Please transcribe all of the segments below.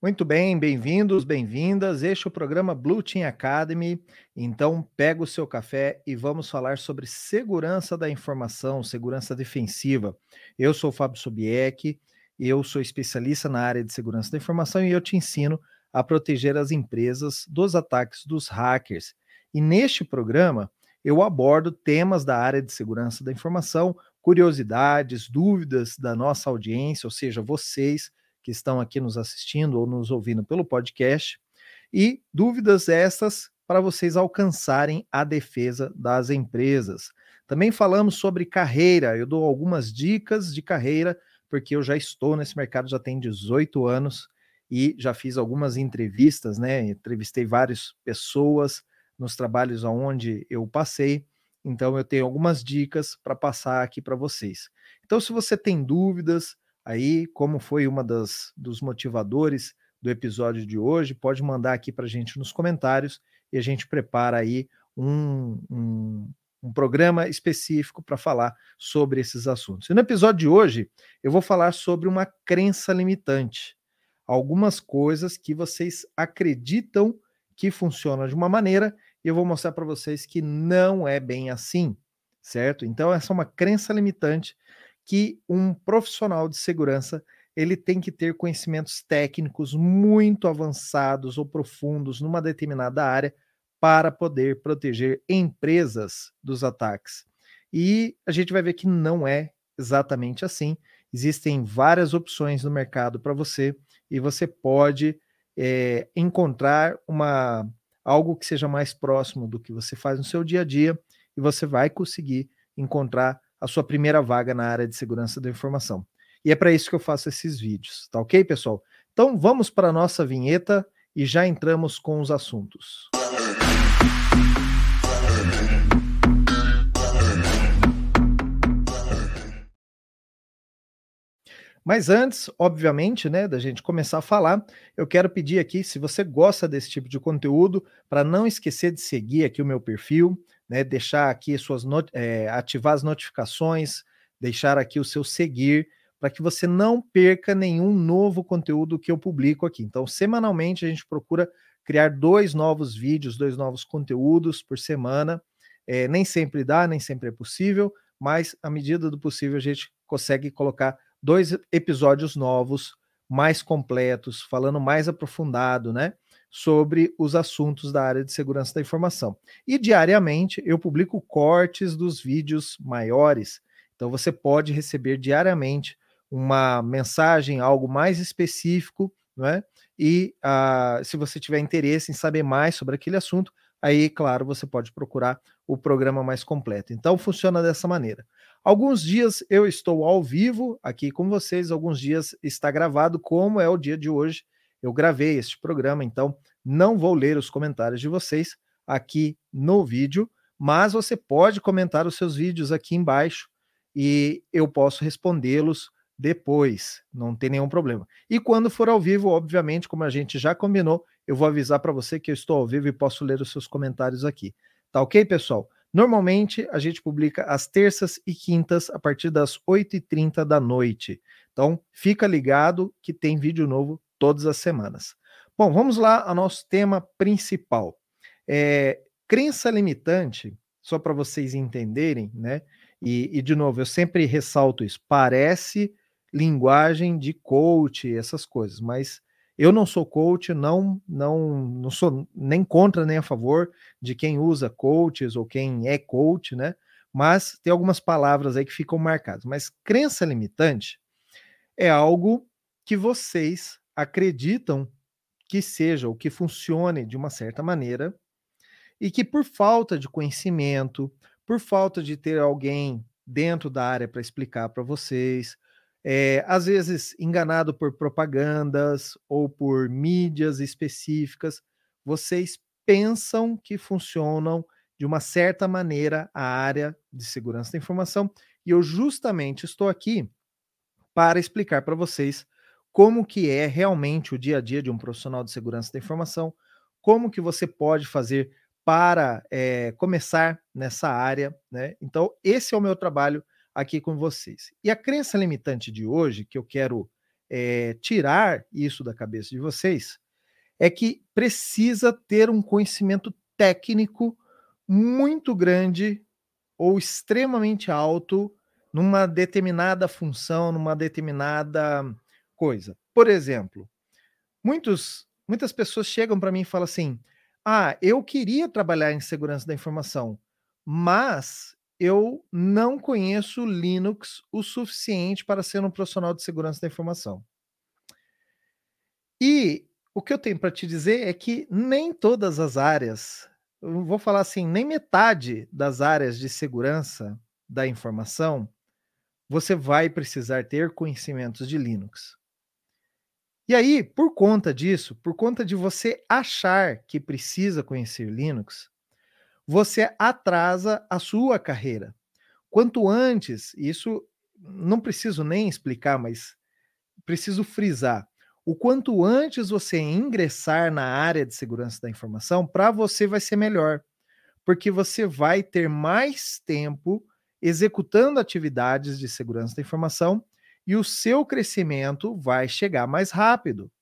Muito bem, bem-vindos, bem-vindas. Este é o programa Blue Team Academy. Então, pega o seu café e vamos falar sobre segurança da informação, segurança defensiva. Eu sou o Fábio Sobieck, eu sou especialista na área de segurança da informação e eu te ensino a proteger as empresas dos ataques dos hackers. E neste programa, eu abordo temas da área de segurança da informação, curiosidades, dúvidas da nossa audiência, ou seja, vocês que estão aqui nos assistindo ou nos ouvindo pelo podcast, e dúvidas essas para vocês alcançarem a defesa das empresas. Também falamos sobre carreira, eu dou algumas dicas de carreira, porque eu já estou nesse mercado já tem 18 anos e já fiz algumas entrevistas, né? Entrevistei várias pessoas nos trabalhos aonde eu passei, então eu tenho algumas dicas para passar aqui para vocês. Então, se você tem dúvidas, aí, como foi uma das dos motivadores do episódio de hoje, pode mandar aqui para a gente nos comentários e a gente prepara aí um, um, um programa específico para falar sobre esses assuntos. E no episódio de hoje, eu vou falar sobre uma crença limitante. Algumas coisas que vocês acreditam que funcionam de uma maneira e eu vou mostrar para vocês que não é bem assim, certo? Então, essa é uma crença limitante que um profissional de segurança ele tem que ter conhecimentos técnicos muito avançados ou profundos numa determinada área para poder proteger empresas dos ataques. E a gente vai ver que não é exatamente assim. Existem várias opções no mercado para você e você pode é, encontrar uma algo que seja mais próximo do que você faz no seu dia a dia e você vai conseguir encontrar a sua primeira vaga na área de segurança da informação. E é para isso que eu faço esses vídeos, tá ok, pessoal? Então vamos para a nossa vinheta e já entramos com os assuntos. Mas antes, obviamente, né, da gente começar a falar, eu quero pedir aqui, se você gosta desse tipo de conteúdo, para não esquecer de seguir aqui o meu perfil, né, deixar aqui suas é, ativar as notificações, deixar aqui o seu seguir, para que você não perca nenhum novo conteúdo que eu publico aqui. Então, semanalmente a gente procura criar dois novos vídeos, dois novos conteúdos por semana. É, nem sempre dá, nem sempre é possível, mas à medida do possível a gente consegue colocar dois episódios novos, mais completos, falando mais aprofundado, né? Sobre os assuntos da área de segurança da informação. E diariamente eu publico cortes dos vídeos maiores. Então você pode receber diariamente uma mensagem, algo mais específico, né? E uh, se você tiver interesse em saber mais sobre aquele assunto, aí, claro, você pode procurar o programa mais completo. Então funciona dessa maneira. Alguns dias eu estou ao vivo aqui com vocês, alguns dias está gravado, como é o dia de hoje. Eu gravei este programa, então não vou ler os comentários de vocês aqui no vídeo, mas você pode comentar os seus vídeos aqui embaixo e eu posso respondê-los depois, não tem nenhum problema. E quando for ao vivo, obviamente, como a gente já combinou, eu vou avisar para você que eu estou ao vivo e posso ler os seus comentários aqui. Tá ok, pessoal? Normalmente a gente publica às terças e quintas a partir das 8h30 da noite. Então fica ligado que tem vídeo novo todas as semanas. Bom, vamos lá ao nosso tema principal. É, crença limitante, só para vocês entenderem, né? E, e, de novo, eu sempre ressalto isso. Parece linguagem de coach, essas coisas, mas eu não sou coach, não, não, não sou nem contra nem a favor de quem usa coaches ou quem é coach, né? Mas tem algumas palavras aí que ficam marcadas. Mas crença limitante é algo que vocês acreditam que seja ou que funcione de uma certa maneira e que por falta de conhecimento, por falta de ter alguém dentro da área para explicar para vocês, é, às vezes enganado por propagandas ou por mídias específicas, vocês pensam que funcionam de uma certa maneira a área de segurança da informação, e eu justamente estou aqui para explicar para vocês como que é realmente o dia a dia de um profissional de segurança da informação, como que você pode fazer para é, começar nessa área, né? Então, esse é o meu trabalho aqui com vocês. E a crença limitante de hoje, que eu quero é, tirar isso da cabeça de vocês é que precisa ter um conhecimento técnico muito grande ou extremamente alto numa determinada função, numa determinada coisa. Por exemplo, muitos, muitas pessoas chegam para mim e falam assim: ah, eu queria trabalhar em segurança da informação, mas eu não conheço Linux o suficiente para ser um profissional de segurança da informação. E o que eu tenho para te dizer é que nem todas as áreas, vou falar assim, nem metade das áreas de segurança da informação, você vai precisar ter conhecimentos de Linux. E aí, por conta disso, por conta de você achar que precisa conhecer Linux, você atrasa a sua carreira. Quanto antes, isso não preciso nem explicar, mas preciso frisar. O quanto antes você ingressar na área de segurança da informação, para você vai ser melhor, porque você vai ter mais tempo executando atividades de segurança da informação e o seu crescimento vai chegar mais rápido.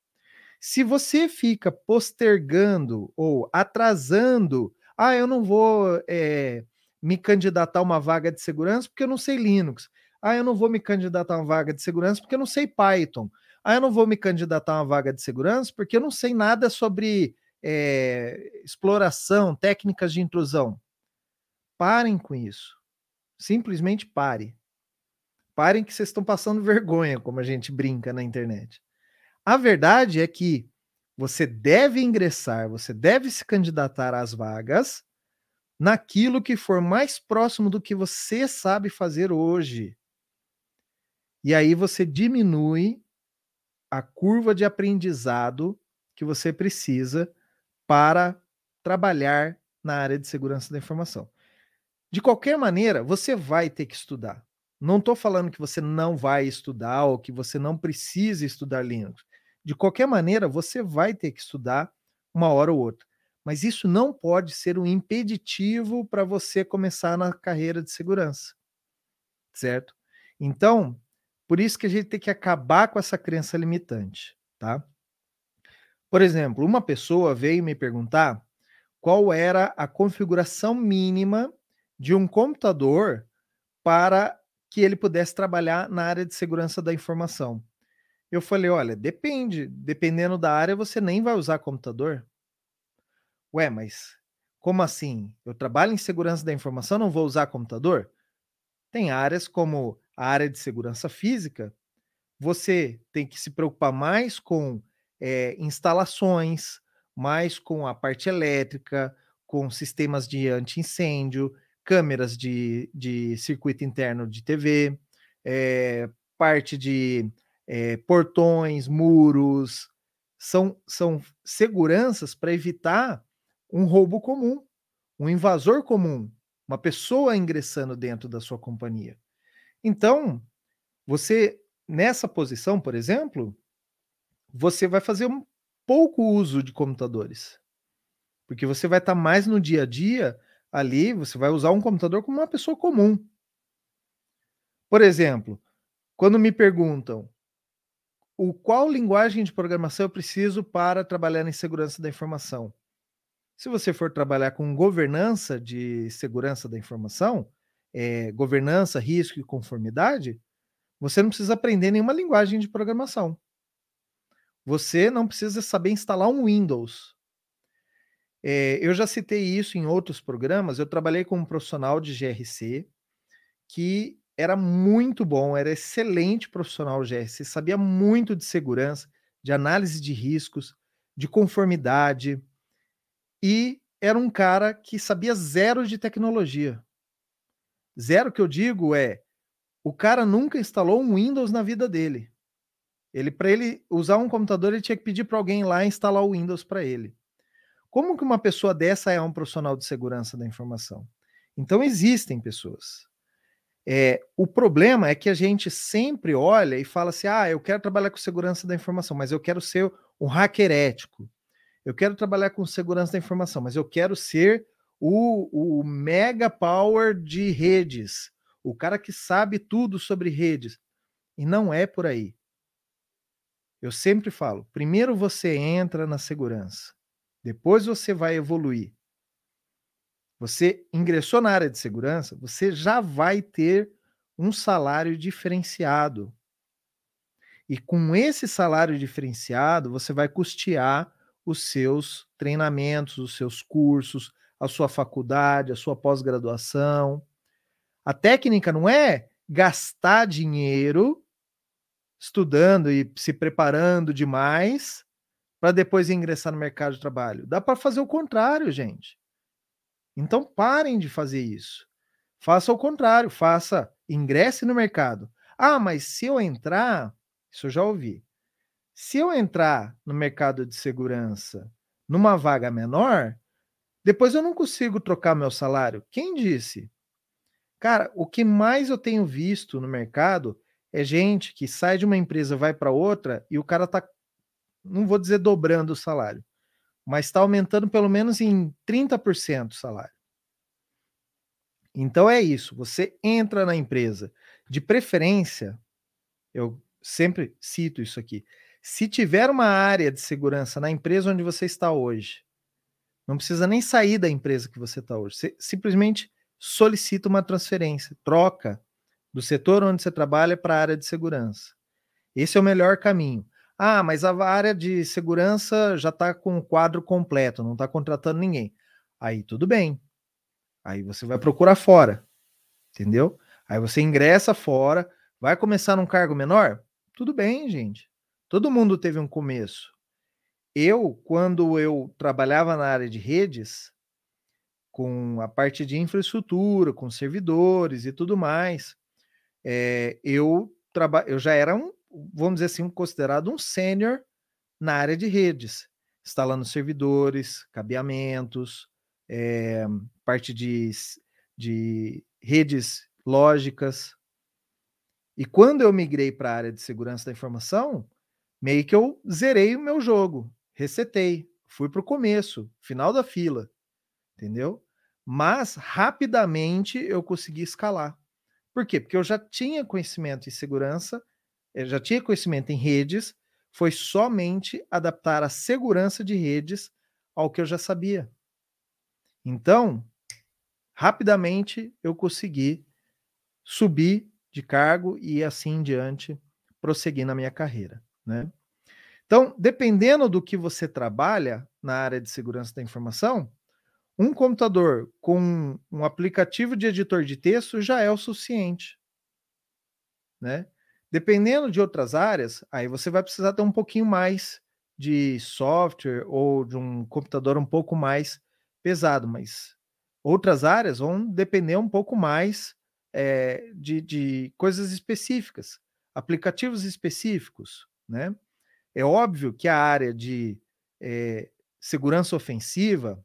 Se você fica postergando ou atrasando ah, eu não vou é, me candidatar a uma vaga de segurança porque eu não sei Linux. Ah, eu não vou me candidatar a uma vaga de segurança porque eu não sei Python. Ah, eu não vou me candidatar a uma vaga de segurança porque eu não sei nada sobre é, exploração, técnicas de intrusão. Parem com isso. Simplesmente pare. Parem que vocês estão passando vergonha, como a gente brinca na internet. A verdade é que você deve ingressar, você deve se candidatar às vagas naquilo que for mais próximo do que você sabe fazer hoje. E aí você diminui a curva de aprendizado que você precisa para trabalhar na área de segurança da informação. De qualquer maneira, você vai ter que estudar. Não estou falando que você não vai estudar ou que você não precisa estudar Linux. De qualquer maneira, você vai ter que estudar uma hora ou outra. Mas isso não pode ser um impeditivo para você começar na carreira de segurança. Certo? Então, por isso que a gente tem que acabar com essa crença limitante, tá? Por exemplo, uma pessoa veio me perguntar qual era a configuração mínima de um computador para que ele pudesse trabalhar na área de segurança da informação. Eu falei: olha, depende. Dependendo da área, você nem vai usar computador. Ué, mas como assim? Eu trabalho em segurança da informação, não vou usar computador? Tem áreas como a área de segurança física, você tem que se preocupar mais com é, instalações, mais com a parte elétrica, com sistemas de anti-incêndio, câmeras de, de circuito interno de TV, é, eh, parte de é, portões, muros, são, são seguranças para evitar um roubo comum, um invasor comum, uma pessoa ingressando dentro da sua companhia. Então, você, nessa posição, por exemplo, você vai fazer um pouco uso de computadores. Porque você vai estar mais no dia a dia ali, você vai usar um computador como uma pessoa comum. Por exemplo, quando me perguntam o qual linguagem de programação eu preciso para trabalhar em segurança da informação. Se você for trabalhar com governança de segurança da informação, é, governança, risco e conformidade, você não precisa aprender nenhuma linguagem de programação. Você não precisa saber instalar um Windows. É, eu já citei isso em outros programas. Eu trabalhei com um profissional de GRC que era muito bom, era excelente profissional GRC, sabia muito de segurança, de análise de riscos, de conformidade e era um cara que sabia zero de tecnologia. Zero que eu digo é o cara nunca instalou um Windows na vida dele. Ele para ele usar um computador ele tinha que pedir para alguém lá instalar o Windows para ele. Como que uma pessoa dessa é um profissional de segurança da informação? Então existem pessoas. É, o problema é que a gente sempre olha e fala assim: ah, eu quero trabalhar com segurança da informação, mas eu quero ser um hacker ético. Eu quero trabalhar com segurança da informação, mas eu quero ser o, o mega power de redes, o cara que sabe tudo sobre redes. E não é por aí. Eu sempre falo: primeiro você entra na segurança, depois você vai evoluir. Você ingressou na área de segurança, você já vai ter um salário diferenciado. E com esse salário diferenciado, você vai custear os seus treinamentos, os seus cursos, a sua faculdade, a sua pós-graduação. A técnica não é gastar dinheiro estudando e se preparando demais para depois ingressar no mercado de trabalho. Dá para fazer o contrário, gente. Então parem de fazer isso. Faça o contrário, faça, ingresse no mercado. Ah, mas se eu entrar, isso eu já ouvi. Se eu entrar no mercado de segurança numa vaga menor, depois eu não consigo trocar meu salário. Quem disse? Cara, o que mais eu tenho visto no mercado é gente que sai de uma empresa, vai para outra e o cara tá, não vou dizer dobrando o salário, mas está aumentando pelo menos em 30% o salário. Então é isso, você entra na empresa, de preferência, eu sempre cito isso aqui. Se tiver uma área de segurança na empresa onde você está hoje, não precisa nem sair da empresa que você está hoje, você simplesmente solicita uma transferência, troca do setor onde você trabalha para a área de segurança. Esse é o melhor caminho. Ah, mas a área de segurança já está com o quadro completo, não está contratando ninguém. Aí tudo bem. Aí você vai procurar fora, entendeu? Aí você ingressa fora, vai começar num cargo menor? Tudo bem, gente. Todo mundo teve um começo. Eu, quando eu trabalhava na área de redes, com a parte de infraestrutura, com servidores e tudo mais, é, eu, eu já era um, vamos dizer assim, considerado um sênior na área de redes, instalando servidores, cabeamentos, é, parte de, de redes lógicas. E quando eu migrei para a área de segurança da informação, meio que eu zerei o meu jogo, resetei, fui para o começo, final da fila, entendeu? mas rapidamente eu consegui escalar. Por quê? Porque eu já tinha conhecimento em segurança, eu já tinha conhecimento em redes, foi somente adaptar a segurança de redes ao que eu já sabia. Então, rapidamente eu consegui subir de cargo e assim em diante prosseguir na minha carreira, né? Então, dependendo do que você trabalha na área de segurança da informação, um computador com um aplicativo de editor de texto já é o suficiente, né? Dependendo de outras áreas, aí você vai precisar ter um pouquinho mais de software ou de um computador um pouco mais pesado, mas outras áreas vão depender um pouco mais é, de, de coisas específicas, aplicativos específicos, né? É óbvio que a área de é, segurança ofensiva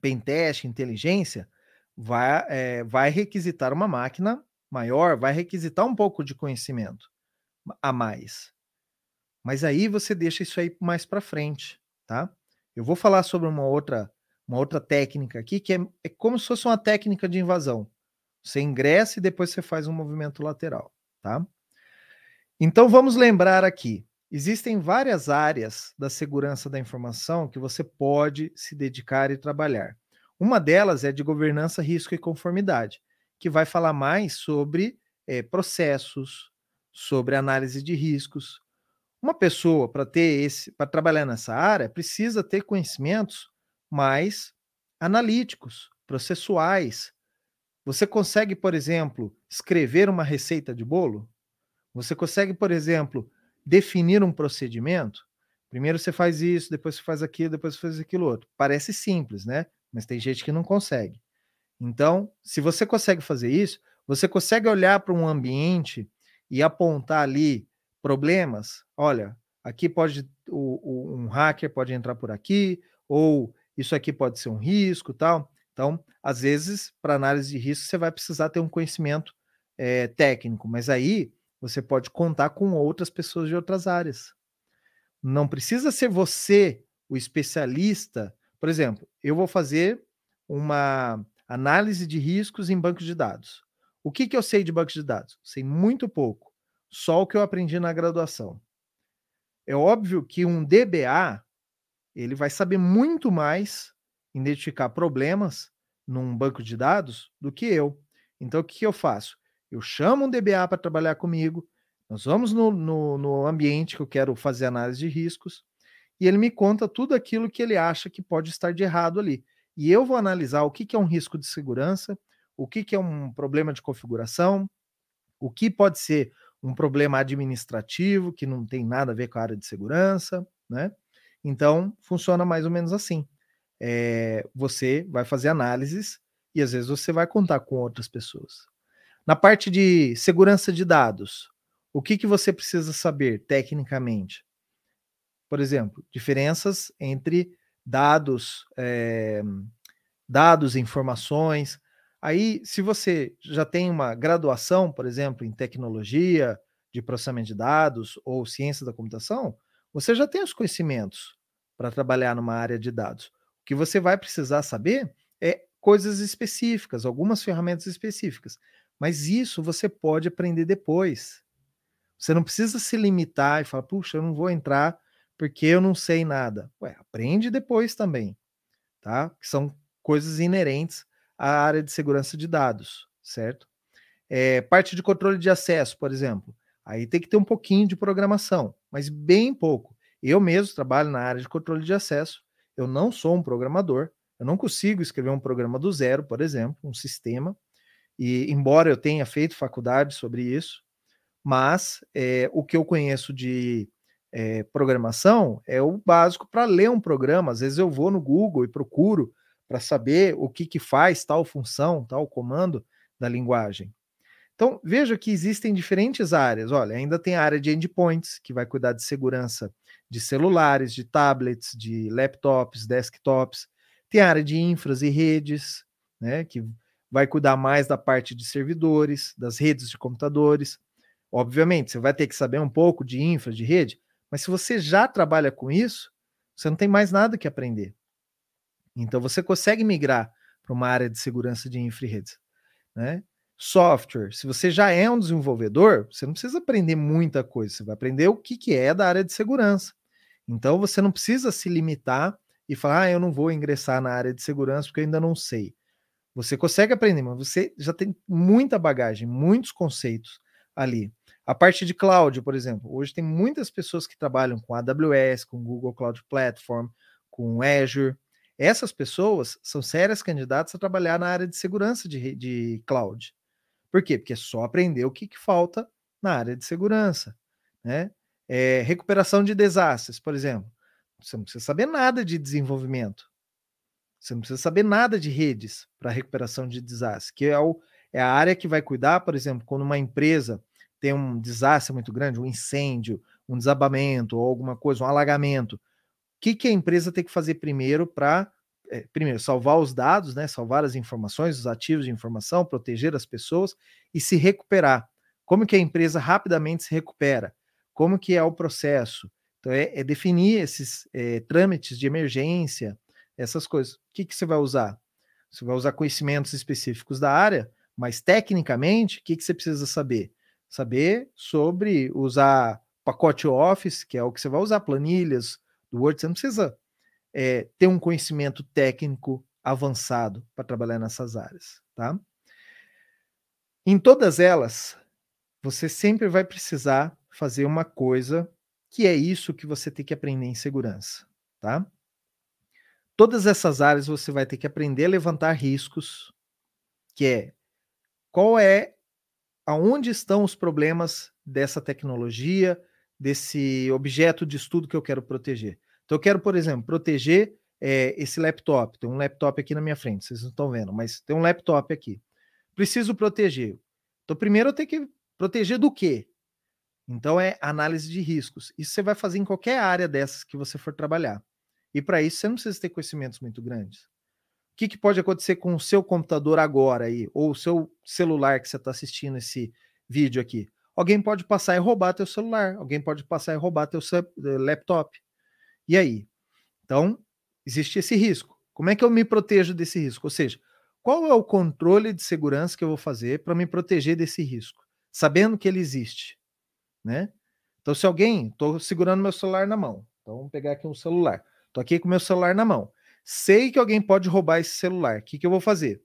pentest, inteligência, vai, é, vai requisitar uma máquina maior, vai requisitar um pouco de conhecimento a mais. Mas aí você deixa isso aí mais para frente, tá? Eu vou falar sobre uma outra, uma outra técnica aqui, que é, é como se fosse uma técnica de invasão. Você ingressa e depois você faz um movimento lateral, tá? Então vamos lembrar aqui. Existem várias áreas da segurança da informação que você pode se dedicar e trabalhar. Uma delas é de governança, risco e conformidade, que vai falar mais sobre é, processos, sobre análise de riscos. Uma pessoa para ter esse, para trabalhar nessa área, precisa ter conhecimentos mais analíticos, processuais. Você consegue, por exemplo, escrever uma receita de bolo? Você consegue, por exemplo, definir um procedimento, primeiro você faz isso, depois você faz aquilo, depois você faz aquilo outro. Parece simples, né? Mas tem gente que não consegue. Então, se você consegue fazer isso, você consegue olhar para um ambiente e apontar ali problemas. Olha, aqui pode o, o, um hacker pode entrar por aqui, ou isso aqui pode ser um risco, tal. Então, às vezes, para análise de risco, você vai precisar ter um conhecimento é, técnico, mas aí você pode contar com outras pessoas de outras áreas. Não precisa ser você o especialista. Por exemplo, eu vou fazer uma análise de riscos em bancos de dados. O que, que eu sei de bancos de dados? Sei muito pouco, só o que eu aprendi na graduação. É óbvio que um DBA, ele vai saber muito mais identificar problemas num banco de dados do que eu. Então, o que, que eu faço? Eu chamo um DBA para trabalhar comigo, nós vamos no, no, no, ambiente que eu quero fazer análise de riscos, e ele me conta tudo aquilo que ele acha que pode estar de errado ali. E eu vou analisar o que, que é um risco de segurança, o que, que é um problema de configuração, o que pode ser um problema administrativo que não tem nada a ver com a área de segurança, né? Então, funciona mais ou menos assim. É, você vai fazer análises e às vezes você vai contar com outras pessoas. Na parte de segurança de dados, o que, que você precisa saber tecnicamente? Por exemplo, diferenças entre dados, é, dados, informações, Aí, se você já tem uma graduação, por exemplo, em tecnologia, de processamento de dados ou ciência da computação, você já tem os conhecimentos para trabalhar numa área de dados. O que você vai precisar saber é coisas específicas, algumas ferramentas específicas. Mas isso você pode aprender depois. Você não precisa se limitar e falar, puxa, eu não vou entrar porque eu não sei nada. Ué, aprende depois também, tá? Que são coisas inerentes a área de segurança de dados, certo? É, parte de controle de acesso, por exemplo. Aí tem que ter um pouquinho de programação, mas bem pouco. Eu mesmo trabalho na área de controle de acesso. Eu não sou um programador. Eu não consigo escrever um programa do zero, por exemplo, um sistema. E embora eu tenha feito faculdade sobre isso, mas é, o que eu conheço de é, programação é o básico para ler um programa. Às vezes eu vou no Google e procuro para saber o que, que faz tal função, tal comando da linguagem. Então, veja que existem diferentes áreas. Olha, ainda tem a área de endpoints, que vai cuidar de segurança de celulares, de tablets, de laptops, desktops. Tem a área de infras e redes, né, que vai cuidar mais da parte de servidores, das redes de computadores. Obviamente, você vai ter que saber um pouco de infra, de rede, mas se você já trabalha com isso, você não tem mais nada que aprender. Então você consegue migrar para uma área de segurança de infra e redes, né? Software, se você já é um desenvolvedor, você não precisa aprender muita coisa, você vai aprender o que, que é da área de segurança. Então você não precisa se limitar e falar, ah, eu não vou ingressar na área de segurança porque eu ainda não sei. Você consegue aprender, mas você já tem muita bagagem, muitos conceitos ali. A parte de cloud, por exemplo, hoje tem muitas pessoas que trabalham com AWS, com Google Cloud Platform, com Azure, essas pessoas são sérias candidatas a trabalhar na área de segurança de, de cloud. Por quê? Porque é só aprender o que, que falta na área de segurança. Né? É, recuperação de desastres, por exemplo. Você não precisa saber nada de desenvolvimento. Você não precisa saber nada de redes para recuperação de desastres, que é, o, é a área que vai cuidar, por exemplo, quando uma empresa tem um desastre muito grande, um incêndio, um desabamento ou alguma coisa, um alagamento que, que a empresa tem que fazer primeiro para, é, primeiro, salvar os dados, né, salvar as informações, os ativos de informação, proteger as pessoas e se recuperar. Como que a empresa rapidamente se recupera? Como que é o processo? Então, é, é definir esses é, trâmites de emergência, essas coisas. O que, que você vai usar? Você vai usar conhecimentos específicos da área, mas tecnicamente, o que, que você precisa saber? Saber sobre usar pacote Office, que é o que você vai usar, planilhas, do Word, você não precisa é, ter um conhecimento técnico avançado para trabalhar nessas áreas, tá? Em todas elas, você sempre vai precisar fazer uma coisa que é isso que você tem que aprender em segurança, tá? Todas essas áreas você vai ter que aprender a levantar riscos, que é qual é aonde estão os problemas dessa tecnologia, desse objeto de estudo que eu quero proteger. Então, eu quero, por exemplo, proteger é, esse laptop. Tem um laptop aqui na minha frente, vocês não estão vendo, mas tem um laptop aqui. Preciso proteger. Então, primeiro eu tenho que proteger do quê? Então, é análise de riscos. Isso você vai fazer em qualquer área dessas que você for trabalhar. E para isso, você não precisa ter conhecimentos muito grandes. O que, que pode acontecer com o seu computador agora aí, ou o seu celular que você está assistindo esse vídeo aqui? Alguém pode passar e roubar teu celular, alguém pode passar e roubar teu eh, laptop. E aí? Então, existe esse risco. Como é que eu me protejo desse risco? Ou seja, qual é o controle de segurança que eu vou fazer para me proteger desse risco, sabendo que ele existe, né? Então, se alguém, estou segurando meu celular na mão, então vamos pegar aqui um celular, estou aqui com meu celular na mão, sei que alguém pode roubar esse celular, o que, que eu vou fazer?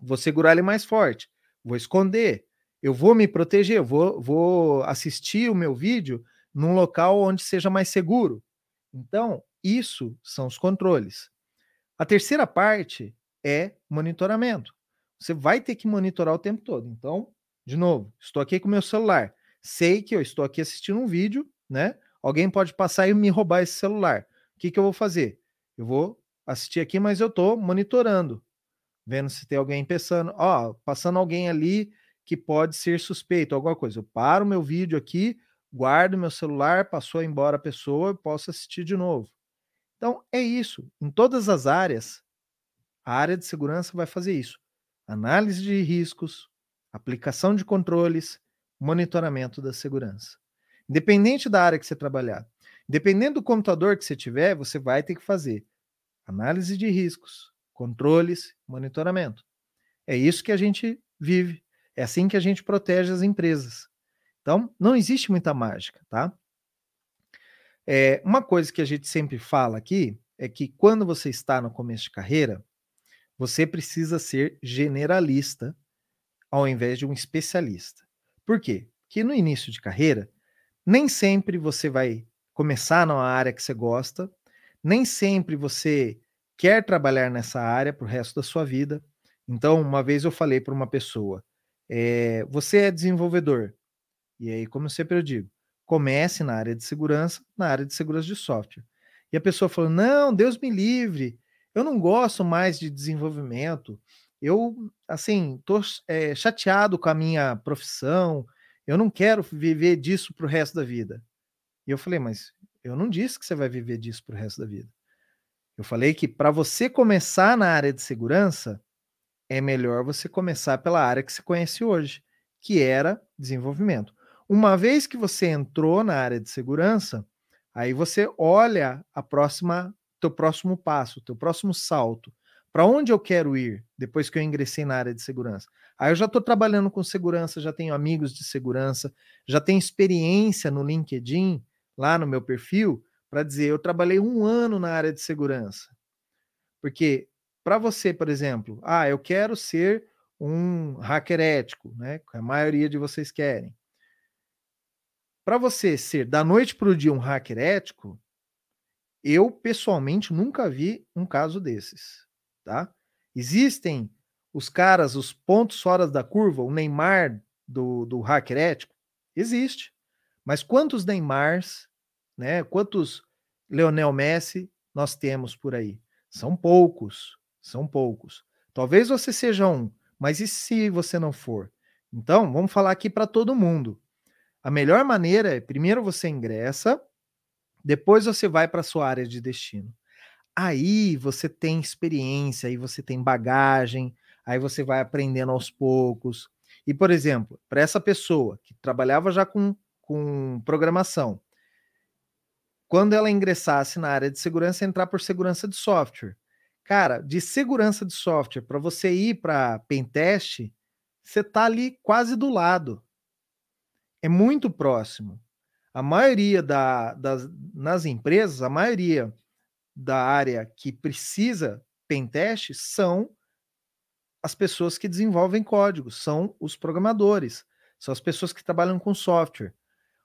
Vou segurar ele mais forte, vou esconder, eu vou me proteger, eu vou, vou assistir o meu vídeo num local onde seja mais seguro. Então, isso são os controles. A terceira parte é monitoramento. Você vai ter que monitorar o tempo todo. Então, de novo, estou aqui com meu celular. Sei que eu estou aqui assistindo um vídeo, né? Alguém pode passar e me roubar esse celular. O que, que eu vou fazer? Eu vou assistir aqui, mas eu estou monitorando, vendo se tem alguém pensando, ó, passando alguém ali que pode ser suspeito, alguma coisa. Eu paro meu vídeo aqui, guardo meu celular, passou embora a pessoa, eu posso assistir de novo. Então, é isso. Em todas as áreas, a área de segurança vai fazer isso: análise de riscos, aplicação de controles, monitoramento da segurança. Independente da área que você trabalhar, dependendo do computador que você tiver, você vai ter que fazer análise de riscos, controles, monitoramento. É isso que a gente vive. É assim que a gente protege as empresas. Então, não existe muita mágica, tá? É, uma coisa que a gente sempre fala aqui é que quando você está no começo de carreira, você precisa ser generalista ao invés de um especialista. Por quê? Porque no início de carreira, nem sempre você vai começar numa área que você gosta, nem sempre você quer trabalhar nessa área para o resto da sua vida. Então, uma vez eu falei para uma pessoa: é, você é desenvolvedor. E aí, como sempre eu digo, comece na área de segurança, na área de segurança de software. E a pessoa falou: não, Deus me livre, eu não gosto mais de desenvolvimento, eu, assim, estou é, chateado com a minha profissão, eu não quero viver disso para o resto da vida. E eu falei: mas eu não disse que você vai viver disso para o resto da vida. Eu falei que para você começar na área de segurança, é melhor você começar pela área que você conhece hoje, que era desenvolvimento. Uma vez que você entrou na área de segurança, aí você olha a próxima, teu próximo passo, teu próximo salto. Para onde eu quero ir depois que eu ingressei na área de segurança? Aí eu já estou trabalhando com segurança, já tenho amigos de segurança, já tenho experiência no LinkedIn, lá no meu perfil, para dizer eu trabalhei um ano na área de segurança. Porque para você, por exemplo, ah, eu quero ser um hacker ético, né? A maioria de vocês querem. Para você ser da noite para o dia um hacker ético, eu pessoalmente nunca vi um caso desses, tá? Existem os caras, os pontos fora da curva, o Neymar do, do hacker ético? Existe. Mas quantos Neymars, né? Quantos Leonel Messi nós temos por aí? São poucos, são poucos. Talvez você seja um, mas e se você não for? Então, vamos falar aqui para todo mundo. A melhor maneira é, primeiro você ingressa, depois você vai para sua área de destino. Aí você tem experiência, aí você tem bagagem, aí você vai aprendendo aos poucos. E, por exemplo, para essa pessoa que trabalhava já com, com programação, quando ela ingressasse na área de segurança, entrar por segurança de software. Cara, de segurança de software, para você ir para pentest, você tá ali quase do lado é muito próximo. A maioria da, das nas empresas, a maioria da área que precisa pentest são as pessoas que desenvolvem código, são os programadores, são as pessoas que trabalham com software.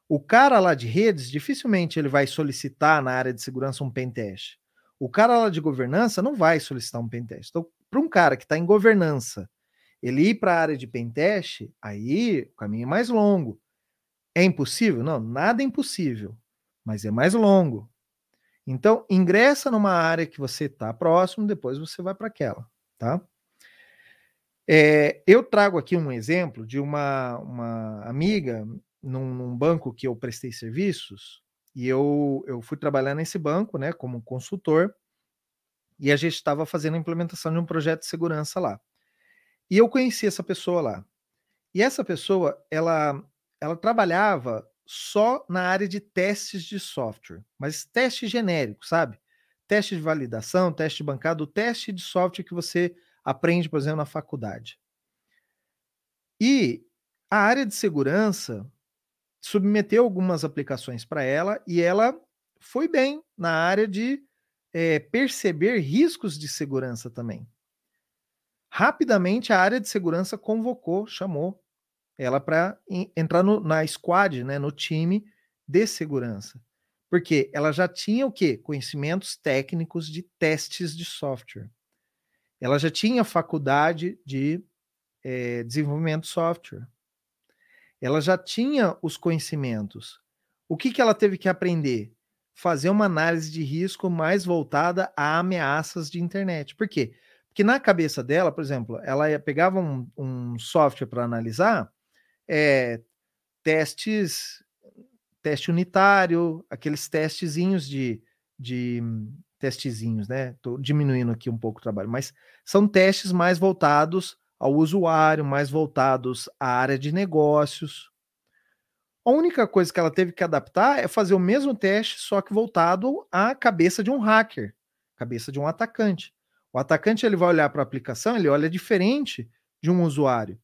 O cara lá de redes, dificilmente ele vai solicitar na área de segurança um pentest. O cara lá de governança não vai solicitar um pentest. Então, para um cara que está em governança, ele ir para a área de pentest, aí o caminho é mais longo. É impossível? Não, nada é impossível, mas é mais longo. Então, ingressa numa área que você está próximo, depois você vai para aquela, tá? É, eu trago aqui um exemplo de uma, uma amiga num, num, banco que eu prestei serviços e eu, eu fui trabalhar nesse banco, né, como consultor, e a gente estava fazendo a implementação de um projeto de segurança lá. E eu conheci essa pessoa lá. E essa pessoa, ela ela trabalhava só na área de testes de software, mas teste genérico, sabe? Teste de validação, teste bancado, teste de software que você aprende, por exemplo, na faculdade. E a área de segurança, submeteu algumas aplicações para ela e ela foi bem na área de é, perceber riscos de segurança também. Rapidamente a área de segurança convocou, chamou ela para entrar no, na squad, né, no time de segurança. Porque ela já tinha o quê? Conhecimentos técnicos de testes de software. Ela já tinha faculdade de é, desenvolvimento de software. Ela já tinha os conhecimentos. O que, que ela teve que aprender? Fazer uma análise de risco mais voltada a ameaças de internet. Por quê? Porque na cabeça dela, por exemplo, ela pegava um, um software para analisar é, testes, teste unitário, aqueles testezinhos de, de testezinhos, né? Estou diminuindo aqui um pouco o trabalho, mas são testes mais voltados ao usuário, mais voltados à área de negócios. A única coisa que ela teve que adaptar é fazer o mesmo teste, só que voltado à cabeça de um hacker, cabeça de um atacante. O atacante ele vai olhar para a aplicação, ele olha diferente de um usuário.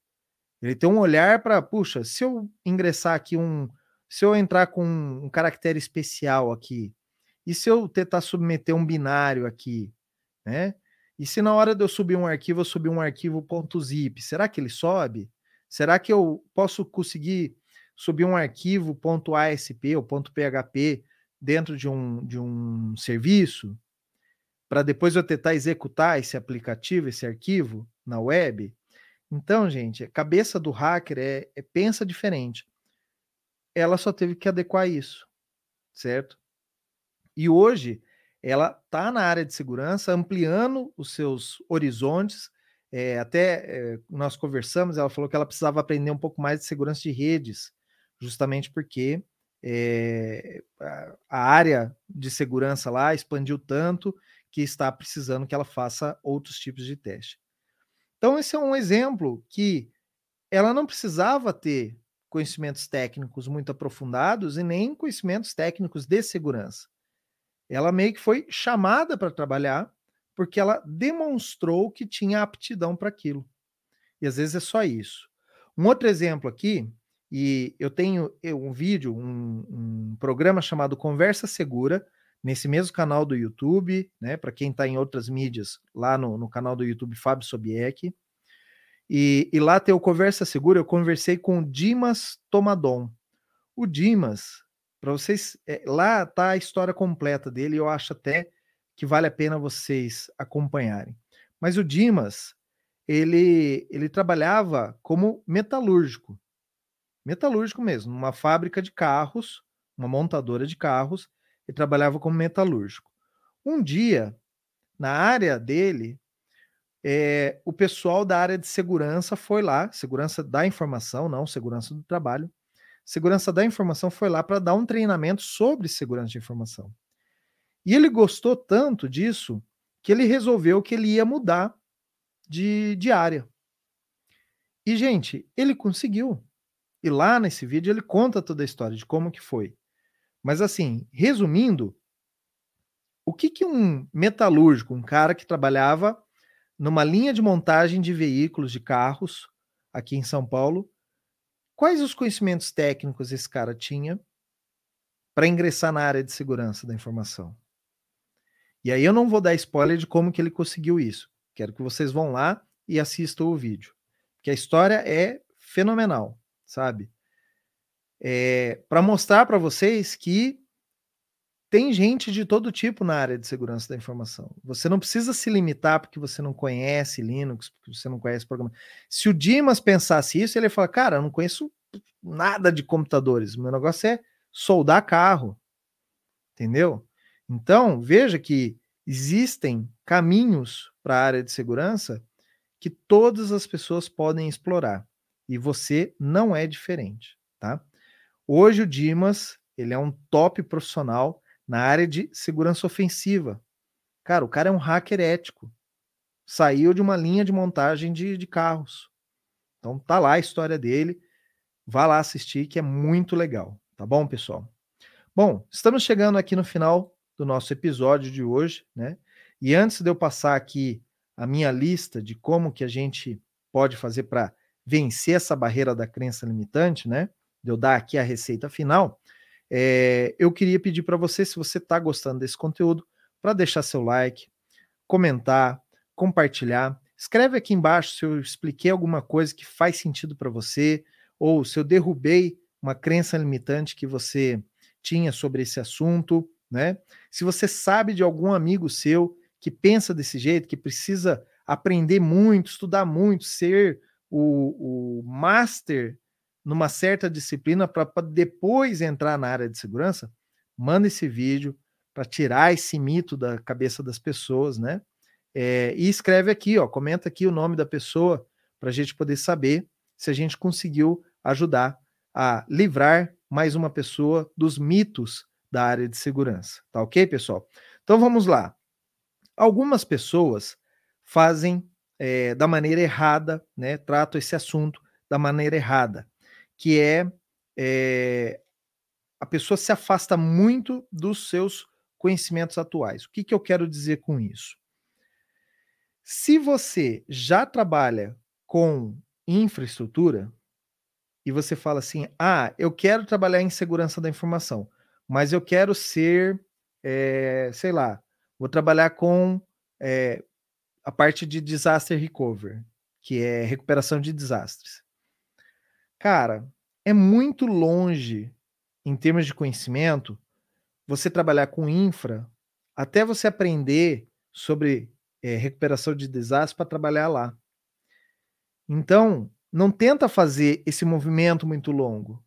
Ele tem um olhar para, puxa, se eu ingressar aqui um, se eu entrar com um caractere especial aqui, e se eu tentar submeter um binário aqui, né? E se na hora de eu subir um arquivo, eu subir um arquivo .zip, será que ele sobe? Será que eu posso conseguir subir um arquivo .asp ou .php dentro de um, de um serviço? Para depois eu tentar executar esse aplicativo, esse arquivo na web? Então, gente, a cabeça do hacker é, é pensa diferente. Ela só teve que adequar isso, certo? E hoje ela está na área de segurança, ampliando os seus horizontes. É, até é, nós conversamos, ela falou que ela precisava aprender um pouco mais de segurança de redes, justamente porque é, a área de segurança lá expandiu tanto que está precisando que ela faça outros tipos de teste. Então, esse é um exemplo que ela não precisava ter conhecimentos técnicos muito aprofundados e nem conhecimentos técnicos de segurança. Ela meio que foi chamada para trabalhar porque ela demonstrou que tinha aptidão para aquilo. E às vezes é só isso. Um outro exemplo aqui, e eu tenho um vídeo, um, um programa chamado Conversa Segura, nesse mesmo canal do YouTube, né? Para quem está em outras mídias, lá no, no, canal do YouTube Fábio Sobieck. E, e, lá tem o Conversa Segura, eu conversei com o Dimas Tomadon. O Dimas, para vocês, é, lá tá a história completa dele, eu acho até que vale a pena vocês acompanharem. Mas o Dimas, ele, ele trabalhava como metalúrgico, metalúrgico mesmo, numa fábrica de carros, uma montadora de carros, ele trabalhava como metalúrgico. Um dia, na área dele, é, o pessoal da área de segurança foi lá, segurança da informação, não segurança do trabalho, segurança da informação foi lá para dar um treinamento sobre segurança de informação. E ele gostou tanto disso que ele resolveu que ele ia mudar de, de área. E, gente, ele conseguiu. E lá nesse vídeo ele conta toda a história de como que foi. Mas assim, resumindo, o que, que um metalúrgico, um cara que trabalhava numa linha de montagem de veículos, de carros, aqui em São Paulo, quais os conhecimentos técnicos esse cara tinha para ingressar na área de segurança da informação? E aí eu não vou dar spoiler de como que ele conseguiu isso. Quero que vocês vão lá e assistam o vídeo, porque a história é fenomenal, sabe? é, para mostrar para vocês que tem gente de todo tipo na área de segurança da informação. Você não precisa se limitar porque você não conhece Linux, porque você não conhece programa. Se o Dimas pensasse isso, ele ia falar: Cara, eu não conheço nada de computadores, meu negócio é soldar carro. Entendeu? Então, veja que existem caminhos para a área de segurança que todas as pessoas podem explorar. E você não é diferente, tá? Hoje o Dimas, ele é um top profissional na área de segurança ofensiva. Cara, o cara é um hacker ético. Saiu de uma linha de montagem de, de carros. Então tá lá a história dele. Vá lá assistir que é muito legal, tá bom, pessoal? Bom, estamos chegando aqui no final do nosso episódio de hoje, né? E antes de eu passar aqui a minha lista de como que a gente pode fazer para vencer essa barreira da crença limitante, né? de eu dar aqui a receita final, é, eu queria pedir para você, se você está gostando desse conteúdo, para deixar seu like, comentar, compartilhar. Escreve aqui embaixo se eu expliquei alguma coisa que faz sentido para você, ou se eu derrubei uma crença limitante que você tinha sobre esse assunto, né? Se você sabe de algum amigo seu que pensa desse jeito, que precisa aprender muito, estudar muito, ser o, o master numa certa disciplina para depois entrar na área de segurança, manda esse vídeo para tirar esse mito da cabeça das pessoas, né? É, e escreve aqui, ó, comenta aqui o nome da pessoa para a gente poder saber se a gente conseguiu ajudar a livrar mais uma pessoa dos mitos da área de segurança. Tá ok, pessoal? Então vamos lá. Algumas pessoas fazem é, da maneira errada, né? Tratam esse assunto da maneira errada, que é, é a pessoa se afasta muito dos seus conhecimentos atuais. O que, que eu quero dizer com isso? Se você já trabalha com infraestrutura e você fala assim: ah, eu quero trabalhar em segurança da informação, mas eu quero ser, é, sei lá, vou trabalhar com é, a parte de disaster recovery, que é recuperação de desastres. Cara, é muito longe em termos de conhecimento você trabalhar com infra até você aprender sobre é, recuperação de desastres para trabalhar lá. Então, não tenta fazer esse movimento muito longo.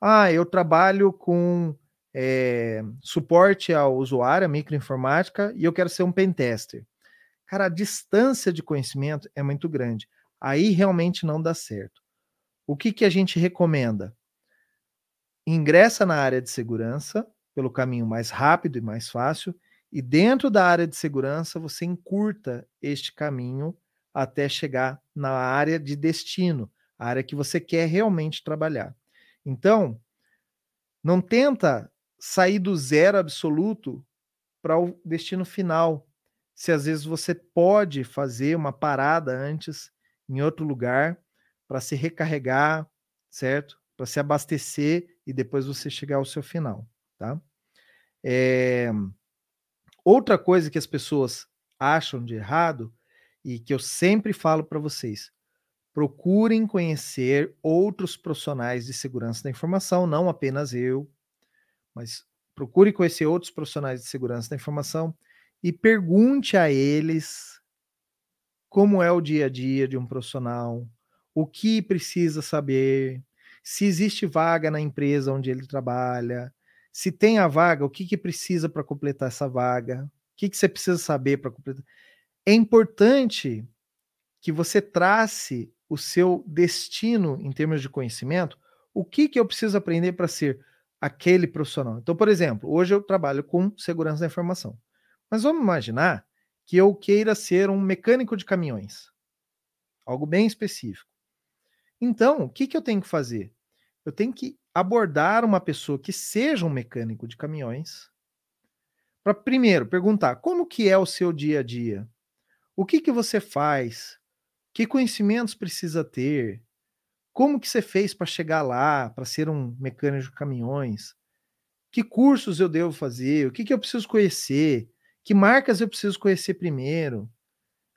Ah, eu trabalho com é, suporte ao usuário, a microinformática, e eu quero ser um pentester. Cara, a distância de conhecimento é muito grande. Aí realmente não dá certo. O que, que a gente recomenda? Ingressa na área de segurança pelo caminho mais rápido e mais fácil, e dentro da área de segurança você encurta este caminho até chegar na área de destino, a área que você quer realmente trabalhar. Então, não tenta sair do zero absoluto para o destino final. Se às vezes você pode fazer uma parada antes em outro lugar para se recarregar, certo? Para se abastecer e depois você chegar ao seu final, tá? É... Outra coisa que as pessoas acham de errado e que eu sempre falo para vocês, procurem conhecer outros profissionais de segurança da informação, não apenas eu, mas procure conhecer outros profissionais de segurança da informação e pergunte a eles como é o dia a dia de um profissional, o que precisa saber, se existe vaga na empresa onde ele trabalha, se tem a vaga, o que, que precisa para completar essa vaga, o que, que você precisa saber para completar. É importante que você trace o seu destino em termos de conhecimento, o que, que eu preciso aprender para ser aquele profissional. Então, por exemplo, hoje eu trabalho com segurança da informação. Mas vamos imaginar que eu queira ser um mecânico de caminhões. Algo bem específico. Então, o que, que eu tenho que fazer? Eu tenho que abordar uma pessoa que seja um mecânico de caminhões para primeiro perguntar como que é o seu dia a dia, o que que você faz, que conhecimentos precisa ter, como que você fez para chegar lá, para ser um mecânico de caminhões? Que cursos eu devo fazer? O que, que eu preciso conhecer? Que marcas eu preciso conhecer primeiro?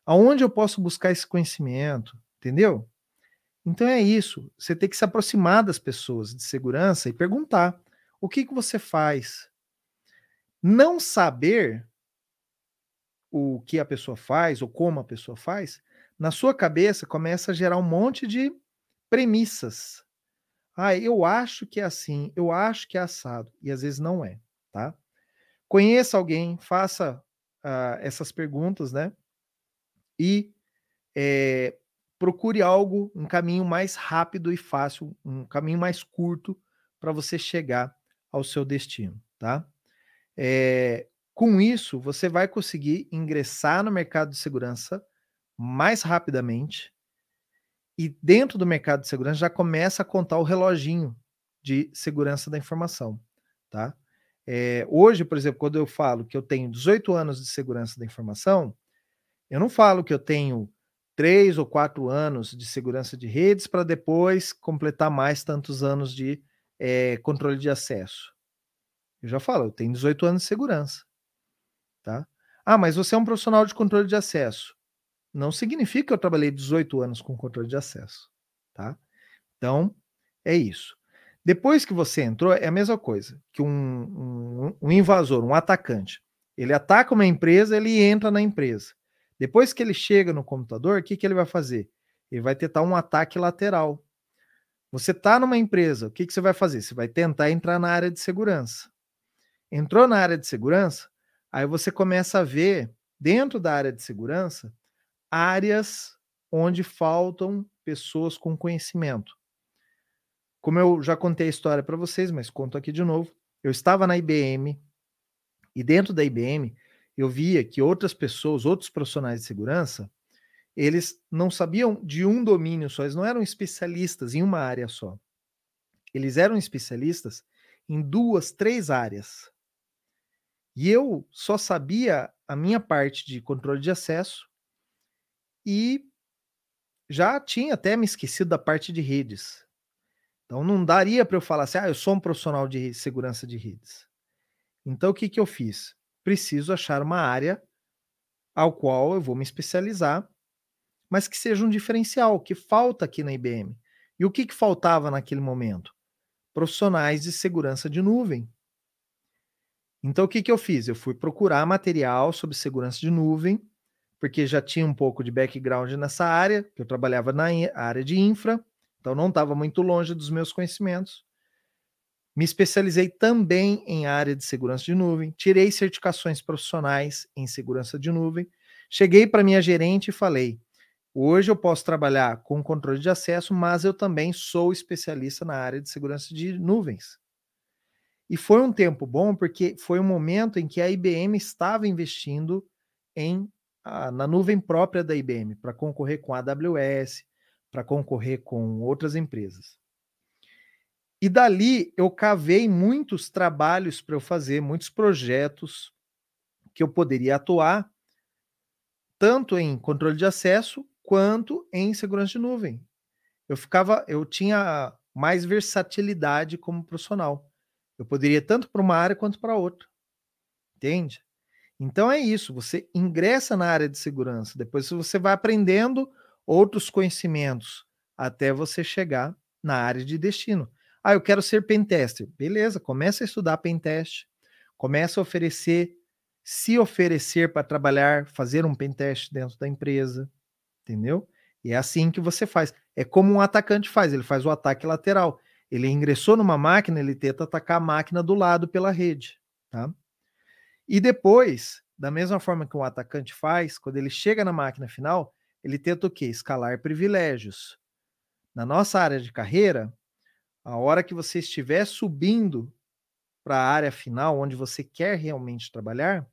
Aonde eu posso buscar esse conhecimento? Entendeu? Então é isso. Você tem que se aproximar das pessoas de segurança e perguntar: o que, que você faz? Não saber o que a pessoa faz ou como a pessoa faz, na sua cabeça começa a gerar um monte de premissas. Ah, eu acho que é assim, eu acho que é assado, e às vezes não é, tá? Conheça alguém, faça uh, essas perguntas, né? E é, procure algo, um caminho mais rápido e fácil, um caminho mais curto para você chegar ao seu destino, tá? É, com isso, você vai conseguir ingressar no mercado de segurança mais rapidamente, e dentro do mercado de segurança já começa a contar o reloginho de segurança da informação, tá? É, hoje, por exemplo, quando eu falo que eu tenho 18 anos de segurança da informação, eu não falo que eu tenho três ou quatro anos de segurança de redes para depois completar mais tantos anos de é, controle de acesso? Eu já falo, eu tenho 18 anos de segurança. Tá? Ah, mas você é um profissional de controle de acesso. Não significa que eu trabalhei 18 anos com controle de acesso. Tá? Então, é isso. Depois que você entrou, é a mesma coisa que um, um, um invasor, um atacante. Ele ataca uma empresa, ele entra na empresa. Depois que ele chega no computador, o que, que ele vai fazer? Ele vai tentar um ataque lateral. Você está numa empresa, o que, que você vai fazer? Você vai tentar entrar na área de segurança. Entrou na área de segurança, aí você começa a ver, dentro da área de segurança, áreas onde faltam pessoas com conhecimento. Como eu já contei a história para vocês, mas conto aqui de novo. Eu estava na IBM e dentro da IBM eu via que outras pessoas, outros profissionais de segurança, eles não sabiam de um domínio só, eles não eram especialistas em uma área só. Eles eram especialistas em duas, três áreas. E eu só sabia a minha parte de controle de acesso e já tinha até me esquecido da parte de redes. Então não daria para eu falar assim, ah, eu sou um profissional de segurança de redes. Então o que, que eu fiz? Preciso achar uma área ao qual eu vou me especializar mas que seja um diferencial, que falta aqui na IBM. E o que, que faltava naquele momento? Profissionais de segurança de nuvem. Então, o que, que eu fiz? Eu fui procurar material sobre segurança de nuvem, porque já tinha um pouco de background nessa área, que eu trabalhava na área de infra, então não estava muito longe dos meus conhecimentos. Me especializei também em área de segurança de nuvem, tirei certificações profissionais em segurança de nuvem, cheguei para minha gerente e falei: Hoje eu posso trabalhar com controle de acesso, mas eu também sou especialista na área de segurança de nuvens. E foi um tempo bom porque foi um momento em que a IBM estava investindo em na nuvem própria da IBM para concorrer com a AWS, para concorrer com outras empresas. E dali eu cavei muitos trabalhos para eu fazer, muitos projetos que eu poderia atuar, tanto em controle de acesso quanto em segurança de nuvem. Eu ficava, eu tinha mais versatilidade como profissional. Eu poderia tanto para uma área quanto para outra. Entende? Então é isso, você ingressa na área de segurança, depois você vai aprendendo outros conhecimentos até você chegar na área de destino. Ah, eu quero ser pentester. Beleza, começa a estudar pentest, começa a oferecer, se oferecer para trabalhar, fazer um pentest dentro da empresa entendeu? E é assim que você faz. É como um atacante faz, ele faz o ataque lateral. Ele ingressou numa máquina, ele tenta atacar a máquina do lado pela rede, tá? E depois, da mesma forma que um atacante faz, quando ele chega na máquina final, ele tenta o quê? Escalar privilégios. Na nossa área de carreira, a hora que você estiver subindo para a área final, onde você quer realmente trabalhar,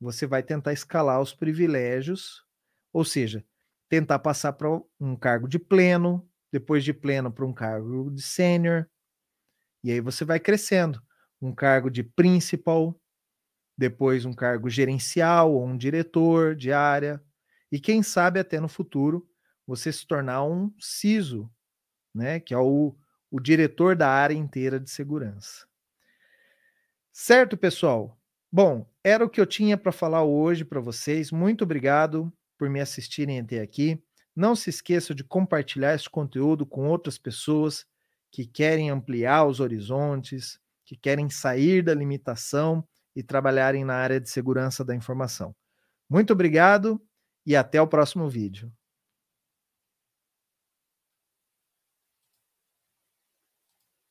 você vai tentar escalar os privilégios, ou seja, tentar passar para um cargo de pleno, depois de pleno para um cargo de sênior, e aí você vai crescendo. Um cargo de principal, depois um cargo gerencial ou um diretor de área, e quem sabe até no futuro você se tornar um CISO, né, que é o, o diretor da área inteira de segurança. Certo, pessoal? Bom, era o que eu tinha para falar hoje para vocês. Muito obrigado por me assistirem até aqui. Não se esqueçam de compartilhar esse conteúdo com outras pessoas que querem ampliar os horizontes, que querem sair da limitação e trabalharem na área de segurança da informação. Muito obrigado e até o próximo vídeo.